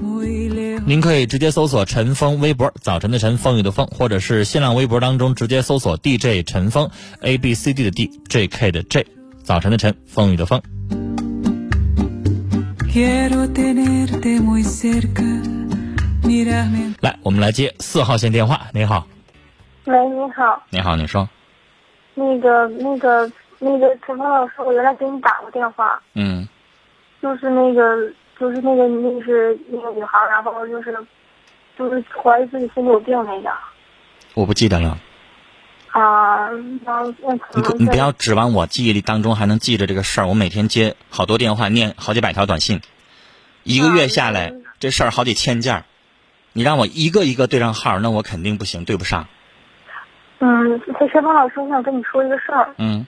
您可以直接搜索陈峰微博，早晨的晨，风雨的风，或者是新浪微博当中直接搜索 DJ 陈峰，A B C D 的 D，J K 的 J，早晨的晨，风雨的风。来，我们来接四号线电话。你好，喂，你好，你好，你说，那个、那个、那个陈峰老师，我原来给你打过电话，嗯，就是那个。就是那个，那是那个女孩，然后就是，就是怀疑自己心里有病那个。我不记得了。啊，那那可能。你你不要指望我记忆力当中还能记着这个事儿。我每天接好多电话，念好几百条短信，一个月下来，这事儿好几千件儿你让我一个一个对上号，那我肯定不行，对不上。嗯，这陈峰老师，我想跟你说一个事儿。嗯。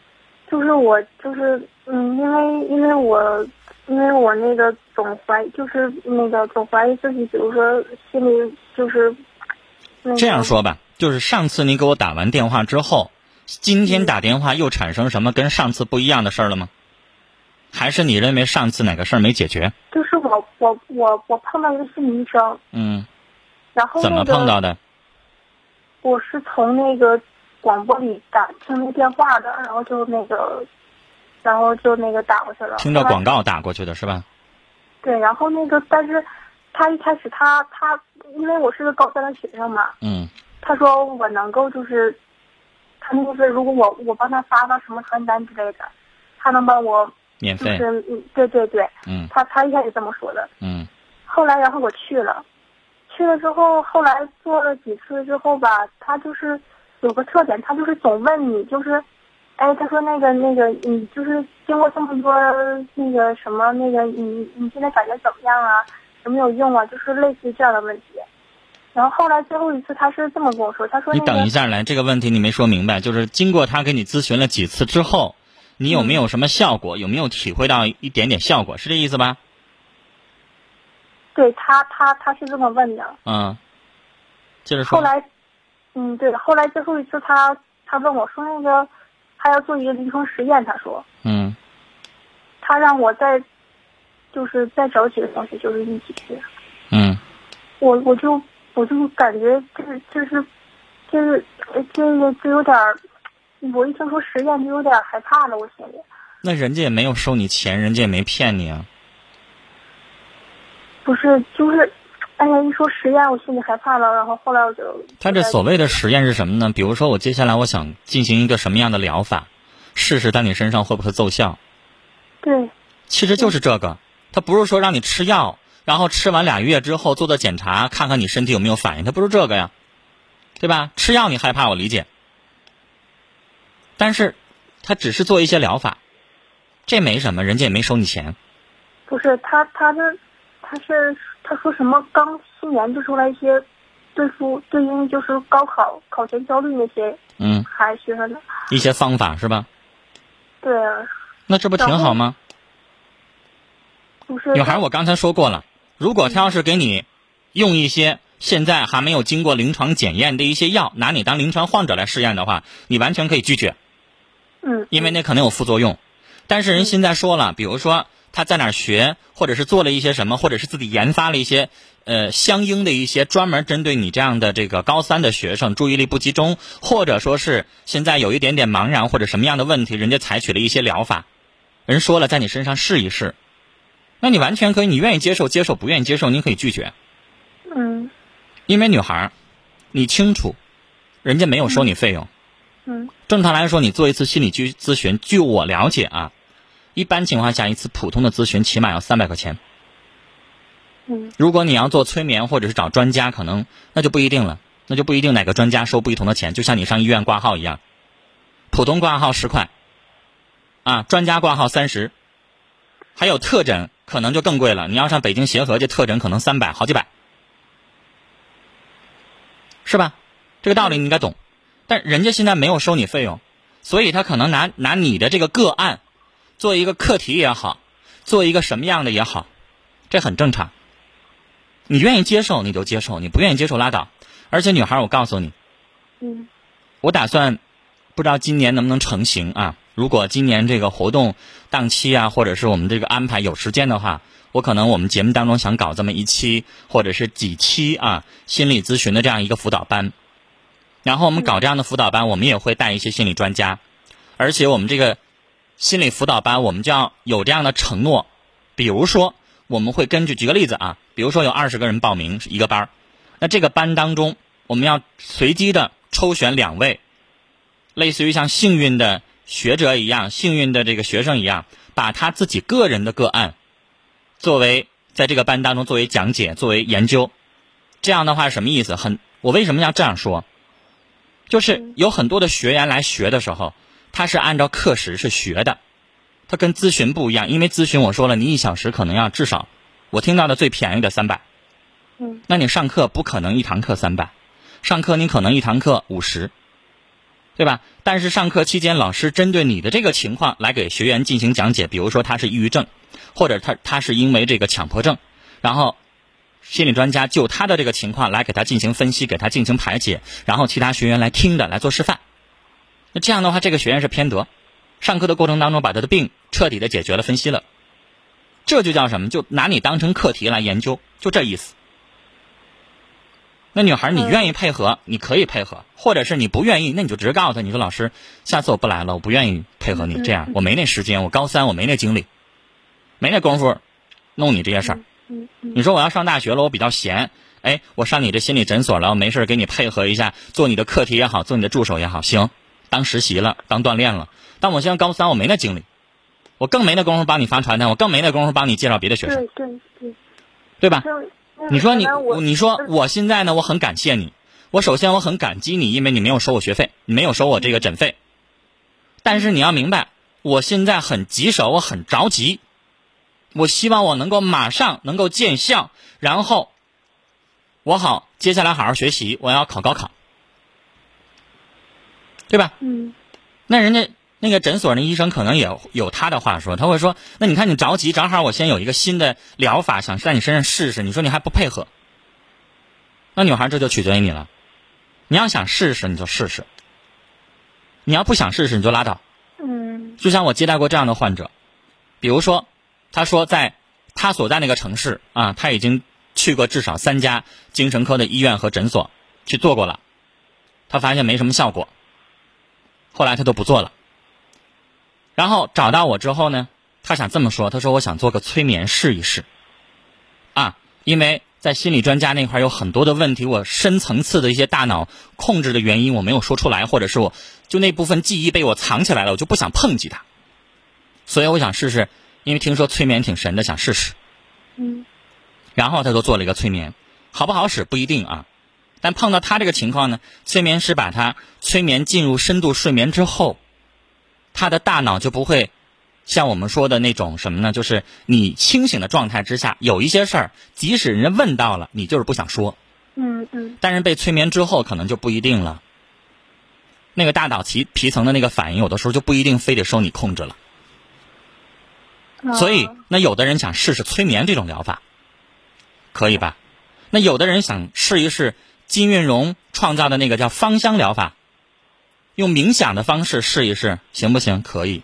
就是我，就是嗯，因为因为我。因为我那个总怀，就是那个总怀疑自己，比如说心里就是。这样说吧，就是上次你给我打完电话之后，今天打电话又产生什么跟上次不一样的事儿了吗？还是你认为上次哪个事儿没解决？就是我我我我碰到一个心理医生。嗯。然后怎么碰到的？我是从那个广播里打听那电话的，然后就那个。然后就那个打过去了，听着广告打过去的是吧？对，然后那个，但是他一开始他他，因为我是个高三的学生嘛，嗯，他说我能够就是，他那个是如果我我帮他发发什么传单之类的，他能帮我免费，就是嗯，对对对，嗯，他他一开始这么说的，嗯，后来然后我去了，去了之后，后来做了几次之后吧，他就是有个特点，他就是总问你就是。哎，他说那个那个，你就是经过这么多那个什么那个，你你现在感觉怎么样啊？有没有用啊？就是类似这样的问题。然后后来最后一次，他是这么跟我说，他说你等一下来，这个问题你没说明白，就是经过他给你咨询了几次之后，你有没有什么效果？有没有体会到一点点效果？是这意思吧？对他，他他是这么问的。嗯，接着说。后来，嗯，对，后来最后一次，他他问我说那个。他要做一个临床实验，他说，嗯，他让我再，就是再找几个同学，就是一起去，嗯，我我就我就感觉这就是，就是这个就有点儿我一听说实验就有点害怕了，我心里。那人家也没有收你钱，人家也没骗你啊。不是，就是。哎呀，一说实验，我心里害怕了。然后后来我就他这所谓的实验是什么呢？比如说，我接下来我想进行一个什么样的疗法，试试在你身上会不会奏效。对，其实就是这个。他不是说让你吃药，然后吃完俩月之后做做检查，看看你身体有没有反应。他不是这个呀，对吧？吃药你害怕，我理解。但是他只是做一些疗法，这没什么，人家也没收你钱。不是他，他是他是他说什么刚新研究出来一些对付对应就是高考考前焦虑那些嗯，孩学生的，一些方法是吧？对啊，那这不挺好吗？不是女孩，我刚才说过了，如果他要是给你用一些现在还没有经过临床检验的一些药，拿你当临床患者来试验的话，你完全可以拒绝，嗯，因为那可能有副作用。但是人现在说了，比如说他在哪儿学，或者是做了一些什么，或者是自己研发了一些呃相应的一些专门针对你这样的这个高三的学生注意力不集中，或者说是现在有一点点茫然或者什么样的问题，人家采取了一些疗法，人说了在你身上试一试，那你完全可以，你愿意接受接受，不愿意接受你可以拒绝，嗯。因为女孩儿，你清楚，人家没有收你费用。嗯。正常来说，你做一次心理咨咨询，据我了解啊，一般情况下一次普通的咨询起码要三百块钱。嗯。如果你要做催眠或者是找专家，可能那就不一定了，那就不一定哪个专家收不同的钱，就像你上医院挂号一样，普通挂号十块，啊，专家挂号三十，还有特诊可能就更贵了，你要上北京协和这特诊可能三百好几百，是吧？这个道理你应该懂，但人家现在没有收你费用，所以他可能拿拿你的这个个案做一个课题也好，做一个什么样的也好，这很正常。你愿意接受你就接受，你不愿意接受拉倒。而且女孩，我告诉你，嗯我打算不知道今年能不能成型啊？如果今年这个活动档期啊，或者是我们这个安排有时间的话，我可能我们节目当中想搞这么一期或者是几期啊心理咨询的这样一个辅导班。然后我们搞这样的辅导班，我们也会带一些心理专家，而且我们这个心理辅导班，我们就要有这样的承诺，比如说我们会根据举个例子啊，比如说有二十个人报名一个班儿那这个班当中，我们要随机的抽选两位，类似于像幸运的学者一样、幸运的这个学生一样，把他自己个人的个案作为在这个班当中作为讲解、作为研究。这样的话什么意思？很，我为什么要这样说？就是有很多的学员来学的时候，他是按照课时是学的，他跟咨询不一样，因为咨询我说了，你一小时可能要至少，我听到的最便宜的三百。嗯那你上课不可能一堂课三百，上课你可能一堂课五十，对吧？但是上课期间，老师针对你的这个情况来给学员进行讲解，比如说他是抑郁症，或者他他是因为这个强迫症，然后心理专家就他的这个情况来给他进行分析，给他进行排解，然后其他学员来听的来做示范。那这样的话，这个学员是偏得，上课的过程当中把他的病彻底的解决了、分析了，这就叫什么？就拿你当成课题来研究，就这意思。那女孩，你愿意配合，你可以配合，或者是你不愿意，那你就直接告诉他，你说老师，下次我不来了，我不愿意配合你，这样我没那时间，我高三我没那精力，没那功夫弄你这些事儿。你说我要上大学了，我比较闲，哎，我上你这心理诊所了，我没事给你配合一下，做你的课题也好，做你的助手也好，行，当实习了，当锻炼了。但我现在高三，我没那精力，我更没那功夫帮你发传单，我更没那功夫帮你介绍别的学生，对对对，对吧？你说你你说嗯我现在呢，我很感谢你。我首先我很感激你，因为你没有收我学费，你没有收我这个诊费。但是你要明白，我现在很棘手，我很着急。我希望我能够马上能够见效，然后我好接下来好好学习，我要考高考，对吧？嗯那人家那个诊所那医生可能也有他的话说，他会说：“那你看你着急，正好我先有一个新的疗法，想在你身上试试，你说你还不配合？”那女孩这就取决于你了。你要想试试，你就试试；你要不想试试，你就拉倒。嗯就像我接待过这样的患者，比如说，他说在他所在那个城市啊，他已经去过至少三家精神科的医院和诊所去做过了，他发现没什么效果，后来他都不做了。然后找到我之后呢，他想这么说，他说我想做个催眠试一试，啊，因为在心理专家那块有很多的问题，我深层次的一些大脑控制的原因我没有说出来，或者是我就那部分记忆被我藏起来了，我就不想碰及它，所以我想试试，因为听说催眠挺神的，想试试。嗯然后他就做了一个催眠，好不好使不一定啊，但碰到他这个情况呢，催眠师把他催眠进入深度睡眠之后，他的大脑就不会像我们说的那种什么呢？就是你清醒的状态之下，有一些事儿，即使人家问到了，你就是不想说。嗯嗯但是被催眠之后，可能就不一定了。那个大脑皮皮层的那个反应，有的时候就不一定非得受你控制了。嗯。所以啊，那有的人想试试催眠这种疗法，可以吧？那有的人想试一试金运荣创造的那个叫芳香疗法，用冥想的方式试一试，行不行？可以。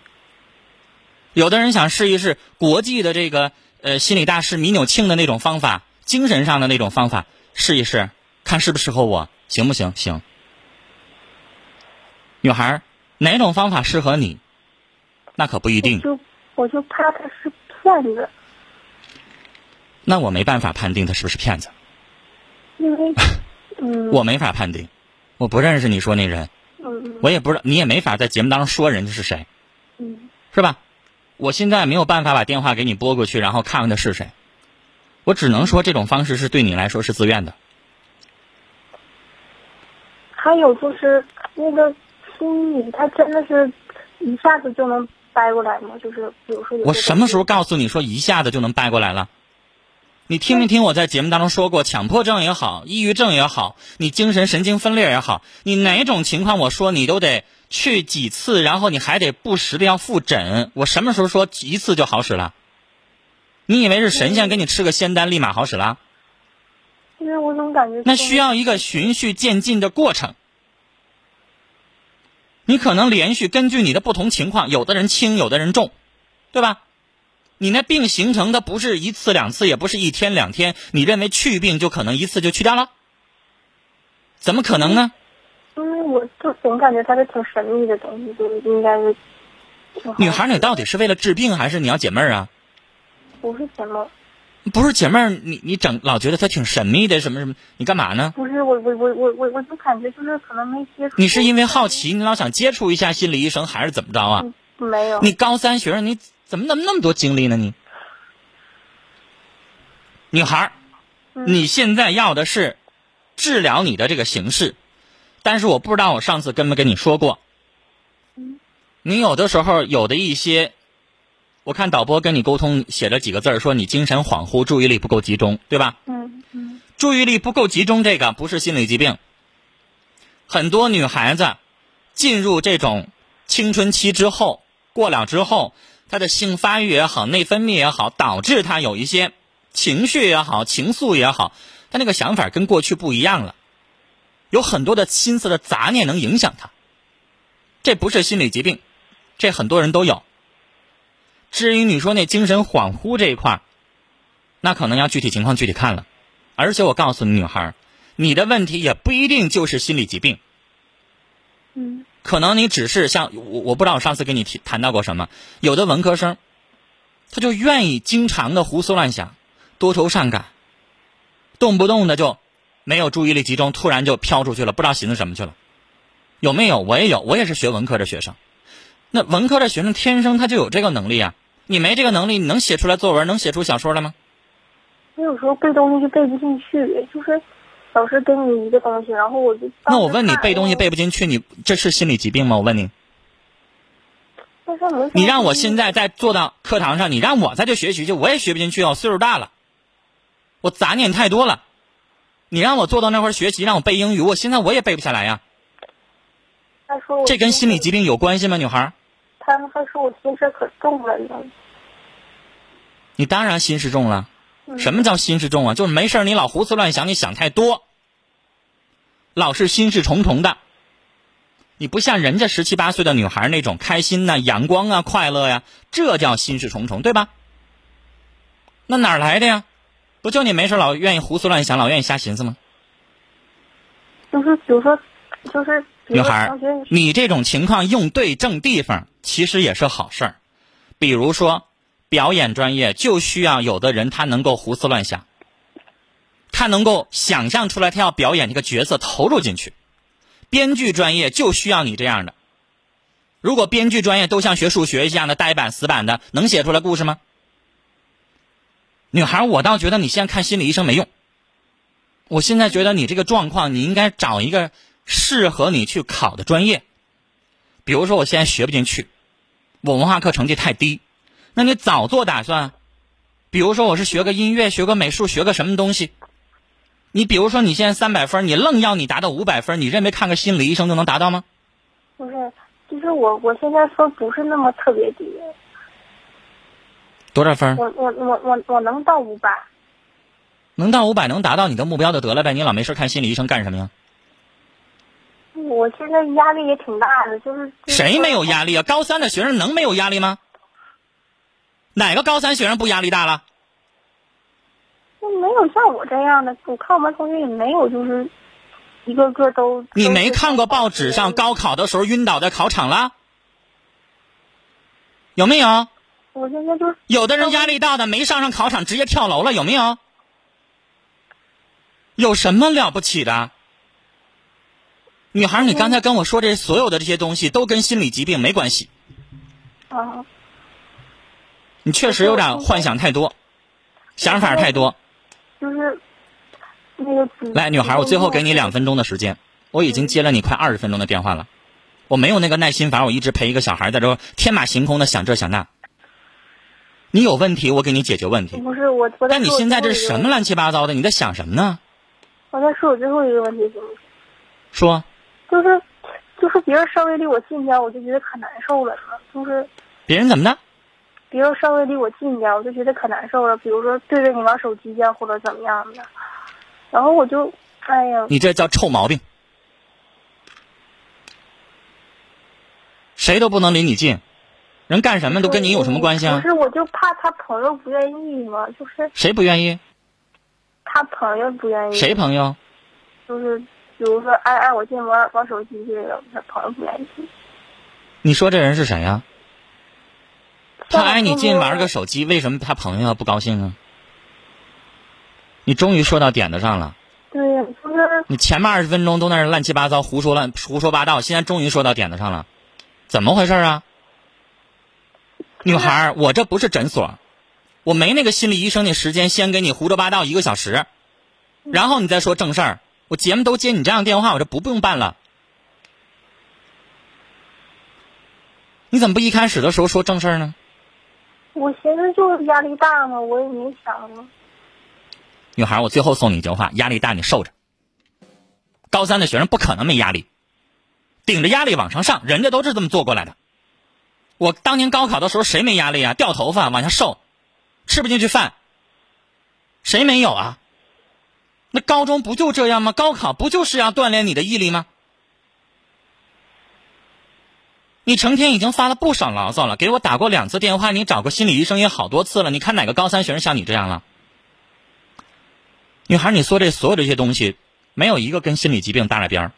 有的人想试一试国际的这个呃心理大师米纽庆的那种方法，精神上的那种方法，试一试，看适不适合我，行不行？行。女孩，哪种方法适合你？那可不一定我。就我就怕他是骗子，那我没办法判定他是不是骗子，因为嗯我没法判定，我不认识你说那人，嗯我也不知道，你也没法在节目当中说人家是谁，嗯是吧？我现在没有办法把电话给你拨过去，然后看看他是谁，我只能说这种方式是对你来说是自愿的。还有就是那个心理，他真的是一下子就能掰过来吗？就是比如说我什么时候告诉你说一下子就能掰过来了？你听没听我在节目当中说过，强迫症也好，抑郁症也好，你精神神经分裂也好，你哪种情况我说你都得去几次，然后你还得不时的要复诊。我什么时候说一次就好使了？你以为是神仙给你吃个仙丹立马好使了？因为我总感觉那需要一个循序渐进的过程。你可能连续根据你的不同情况，有的人轻，有的人重，对吧？你那病形成的不是一次两次，也不是一天两天，你认为去病就可能一次就去掉了？怎么可能呢？因为我就总感觉它是挺神秘的东西，就应该是女孩，你到底是为了治病，还是你要解闷儿啊？不是解闷，不是解闷儿，你你整老觉得它挺神秘的，什么什么？你干嘛呢？不是我我我我我我就感觉就是可能没接触。你是因为好奇，你老想接触一下心理医生，还是怎么着啊？没有？你高三学生，你怎么那么那么多精力呢？你，女孩儿，嗯你现在要的是治疗你的这个形式，但是我不知道我上次跟没跟你说过，你有的时候有的一些，我看导播跟你沟通写了几个字儿，说你精神恍惚，注意力不够集中，对吧？嗯嗯注意力不够集中，这个不是心理疾病。很多女孩子进入这种青春期之后，过了之后，他的性发育也好，内分泌也好，导致他有一些情绪也好，情愫也好，他那个想法跟过去不一样了，有很多的心思的杂念能影响他。这不是心理疾病，这很多人都有。至于你说那精神恍惚这一块，那可能要具体情况具体看了。而且我告诉你，女孩，你的问题也不一定就是心理疾病，嗯可能你只是像我，我不知道我上次跟你提谈到过什么。有的文科生，他就愿意经常的胡思乱想，多愁善感，动不动的就没有注意力集中，突然就飘出去了，不知道寻思什么去了。有没有？我也有，我也是学文科的学生。那文科的学生天生他就有这个能力啊，你没这个能力，你能写出来作文，能写出小说来吗？我有时候背东西就背不进去，就是老师给你一个东西，然后我就那我问你，背东西背不，进去，你这是心理疾病吗？我问你，你让我现在再坐到课堂上，你让我在这学习去，我也学不进去我，岁数大了，我杂念太多了。你让我坐到那块儿学习，让我背英语，我现在我也背不下来呀。他说我这跟心理疾病有关系吗，女孩儿？他们还说我心事可重了呢。你当然心事重了。嗯什么叫心事重啊？就是没事儿你老胡思乱想，你想太多，老是心事重重的。你不像人家十七八岁的女孩那种开心呐、阳光啊、快乐呀，这叫心事重重，对吧？那哪儿来的呀？不就你没事儿老愿意胡思乱想，老愿意瞎寻思吗？就是比如说，就是女孩你这种情况用对正地方，其实也是好事儿。比如说，表演专业就需要有的人他能够胡思乱想，他能够想象出来他要表演这个角色，投入进去。编剧专业就需要你这样的。如果编剧专业都像学数学一样的呆板死板的，能写出来故事吗？女孩，我倒觉得你现在看心理医生没用。我现在觉得你这个状况，你应该找一个适合你去考的专业。比如说，我现在学不进去，我文化课成绩太低，那你早做打算。比如说，我是学个音乐，学个美术，学个什么东西。你比如说，你现在三百分，你愣要你达到五百分，你认为看个心理医生就能达到吗？不是，其实我我现在分不是那么特别低，多少分？我我我我我能到五百。能到五百，能达到你的目标就得了呗。你老没事看心理医生干什么呀？我现在压力也挺大的，就是谁没有压力啊？高三的学生能没有压力吗？哪个高三学生不压力大了？没有像我这样的，我看我们同学也没有，就是一个个都。你没看过报纸上高考的时候晕倒在考场了？有没有？我现在就有的人压力大的没上上考场，直接跳楼了，有没有？有什么了不起的？女孩，你刚才跟我说这所有的这些东西都跟心理疾病没关系。啊。你确实有点幻想太多，想法太多。就是那个。来，女孩，我最后给你两分钟的时间。我已经接了你快二十分钟的电话了，我没有那个耐心，反正，我一直陪一个小孩在这天马行空的想这想那。你有问题，我给你解决问题。不是我，我但你现在这是什么乱七八糟的？你在想什么呢？我再说我最后一个问题行不行？说。就是，就是别人稍微离我近点，我就觉得可难受了。就是。别人怎么的？别人稍微离我近点，我就觉得可难受了。比如说对着你玩手机呀，或者怎么样的。然后我就，哎呀。你这叫臭毛病。谁都不能离你近，人干什么都跟你有什么关系啊？不是，我就怕他朋友不愿意嘛，就是。谁不愿意？他朋友不愿意。谁朋友？就是。比如说，挨挨我进玩玩手机这个，他朋友不愿意。你说这人是谁呀？他挨你近玩个手机，为什么他朋友不高兴啊？你终于说到点子上了。对呀，就是。你前面二十分钟都那是乱七八糟胡说乱胡说八道，现在终于说到点子上了，怎么回事啊？女孩，我这不是诊所，我没那个心理医生的时间，先给你胡说八道一个小时，然后你再说正事儿。我节目都接你这样电话，我这不不用办了。你怎么不一开始的时候说正事儿呢？我寻思就是压力大嘛，我也没想。女孩，我最后送你一句话：压力大你受着。高三的学生不可能没压力，顶着压力往上上，人家都是这么做过来的。我当年高考的时候谁没压力啊？掉头发往下瘦，吃不进去饭，谁没有啊？那高中不就这样吗？高考不就是要锻炼你的毅力吗？你成天已经发了不少牢骚了，给我打过两次电话，你找过心理医生也好多次了。你看哪个高三学生像你这样了？女孩，你说这所有这些东西，没有一个跟心理疾病搭了边儿。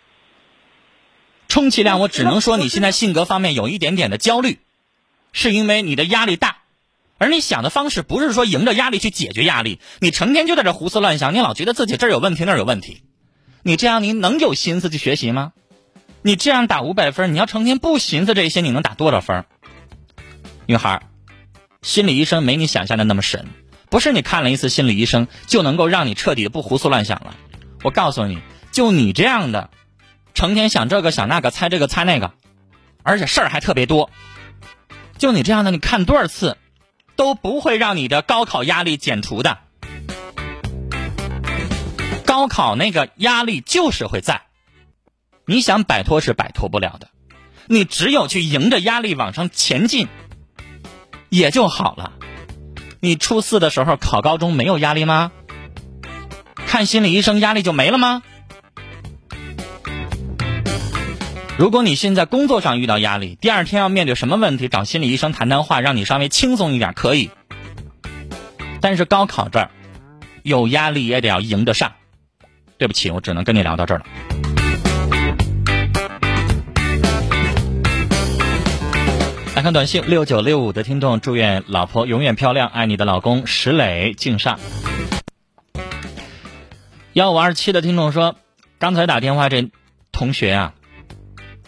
充其量我只能说你现在性格方面有一点点的焦虑，是因为你的压力大。而你想的方式不是说迎着压力去解决压力，你成天就在这胡思乱想，你老觉得自己这儿有问题那儿有问题，你这样你能有心思去学习吗？你这样打五百分，你要成天不寻思这些，你能打多少分？女孩，心理医生没你想象的那么神，不是你看了一次心理医生就能够让你彻底的不胡思乱想了。我告诉你，就你这样的，成天想这个想那个，猜这个猜那个，而且事儿还特别多，就你这样的，你看多少次？都不会让你的高考压力减除的。高考那个压力就是会在，你想摆脱是摆脱不了的，你只有去迎着压力往上前进，也就好了。你初四的时候考高中没有压力吗？看心理医生压力就没了吗？如果你现在工作上遇到压力，第二天要面对什么问题，找心理医生谈谈话，让你稍微轻松一点，可以。但是高考这儿有压力也得要迎得上。对不起，我只能跟你聊到这儿了。来看短信，六九六五的听众祝愿老婆永远漂亮，爱你的老公石磊敬上。幺五二七的听众说，刚才打电话这同学啊。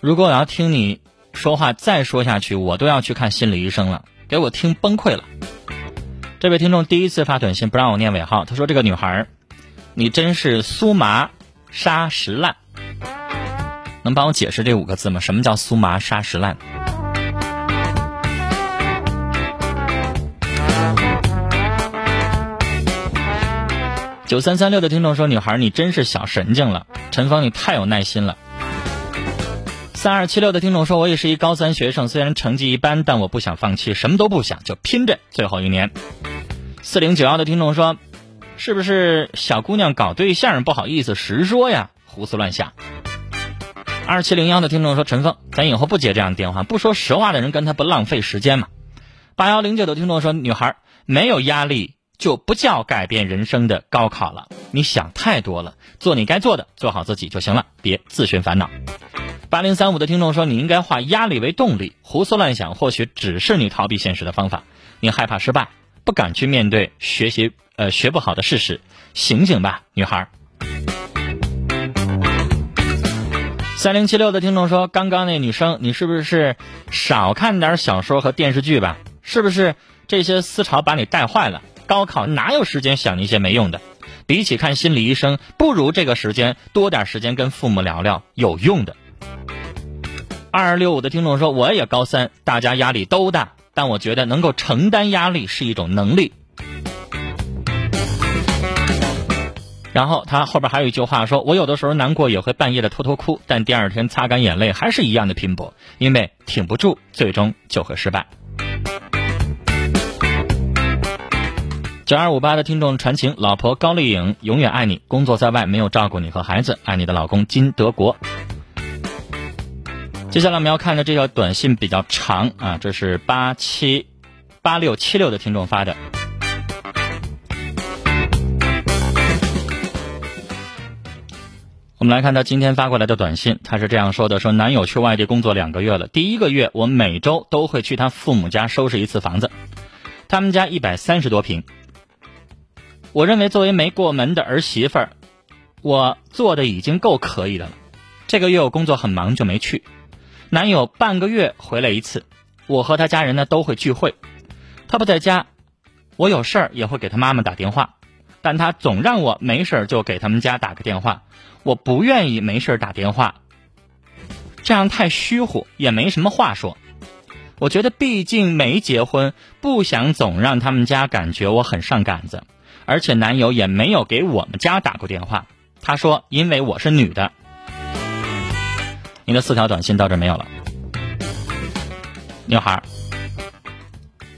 如果我要听你说话再说下去，我都要去看心理医生了，给我听崩溃了。这位听众第一次发短信不让我念尾号，他说：“这个女孩，你真是酥麻沙石烂。”能帮我解释这五个字吗？什么叫酥麻沙石烂？九三三六的听众说：“女孩，你真是小神经了。”陈峰，你太有耐心了。三二七六的听众说：“我也是一高三学生，虽然成绩一般，但我不想放弃，什么都不想，就拼着最后一年。”四零九幺的听众说：“是不是小姑娘搞对象不好意思实说呀？胡思乱想。”二七零幺的听众说：“陈峰，咱以后不接这样的电话，不说实话的人跟他不浪费时间吗？”八幺零九的听众说：“女孩没有压力。”就不叫改变人生的高考了，你想太多了，做你该做的，做好自己就行了，别自寻烦恼。八零三五的听众说，你应该化压力为动力，胡思乱想或许只是你逃避现实的方法。你害怕失败，不敢去面对学习呃学不好的事实，醒醒吧，女孩。三零七六的听众说，刚刚那女生，你是不是少看点小说和电视剧吧？是不是这些思潮把你带坏了？高考哪有时间想那些没用的？比起看心理医生，不如这个时间多点时间跟父母聊聊有用的。二二六五的听众说：“我也高三，大家压力都大，但我觉得能够承担压力是一种能力。”然后他后边还有一句话说：“我有的时候难过也会半夜的偷偷哭，但第二天擦干眼泪还是一样的拼搏，因为挺不住，最终就会失败。”九二五八的听众传情，老婆高丽颖永远爱你，工作在外没有照顾你和孩子，爱你的老公金德国。接下来我们要看的这条短信比较长啊，这是八七八六七六的听众发的。我们来看他今天发过来的短信，他是这样说的：说男友去外地工作两个月了，第一个月我每周都会去他父母家收拾一次房子，他们家一百三十多平。我认为作为没过门的儿媳妇儿，我做的已经够可以的了。这个月我工作很忙，就没去。男友半个月回来一次，我和他家人呢都会聚会。他不在家，我有事儿也会给他妈妈打电话，但他总让我没事儿就给他们家打个电话。我不愿意没事儿打电话，这样太虚乎，也没什么话说。我觉得毕竟没结婚，不想总让他们家感觉我很上杆子。而且男友也没有给我们家打过电话，他说因为我是女的。你的四条短信到这没有了，女孩，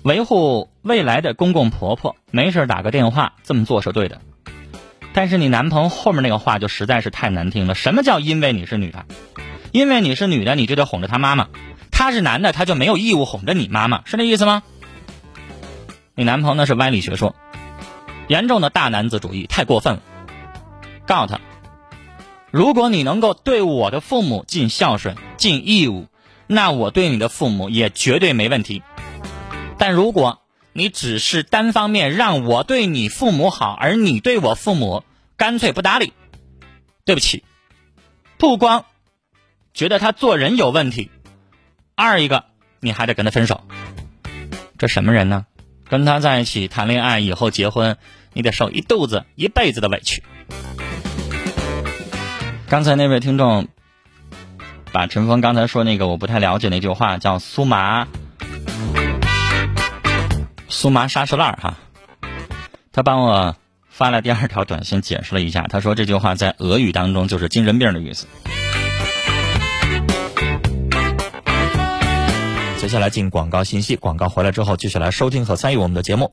维护未来的公公婆婆，没事打个电话，这么做是对的。但是你男朋友后面那个话就实在是太难听了。什么叫因为你是女的？因为你是女的，你就得哄着他妈妈；他是男的，他就没有义务哄着你妈妈，是那意思吗？你男朋友那是歪理学说。严重的大男子主义太过分了，告诉他，如果你能够对我的父母尽孝顺、尽义务，那我对你的父母也绝对没问题。但如果你只是单方面让我对你父母好，而你对我父母干脆不搭理，对不起，不光觉得他做人有问题，二一个你还得跟他分手，这什么人呢？跟他在一起谈恋爱以后结婚。你得受一肚子一辈子的委屈。刚才那位听众把陈峰刚才说那个我不太了解那句话叫“苏麻苏麻沙石烂”哈，他帮我发了第二条短信解释了一下，他说这句话在俄语当中就是精神病的意思。接下来进广告信息，广告回来之后继续来收听和参与我们的节目。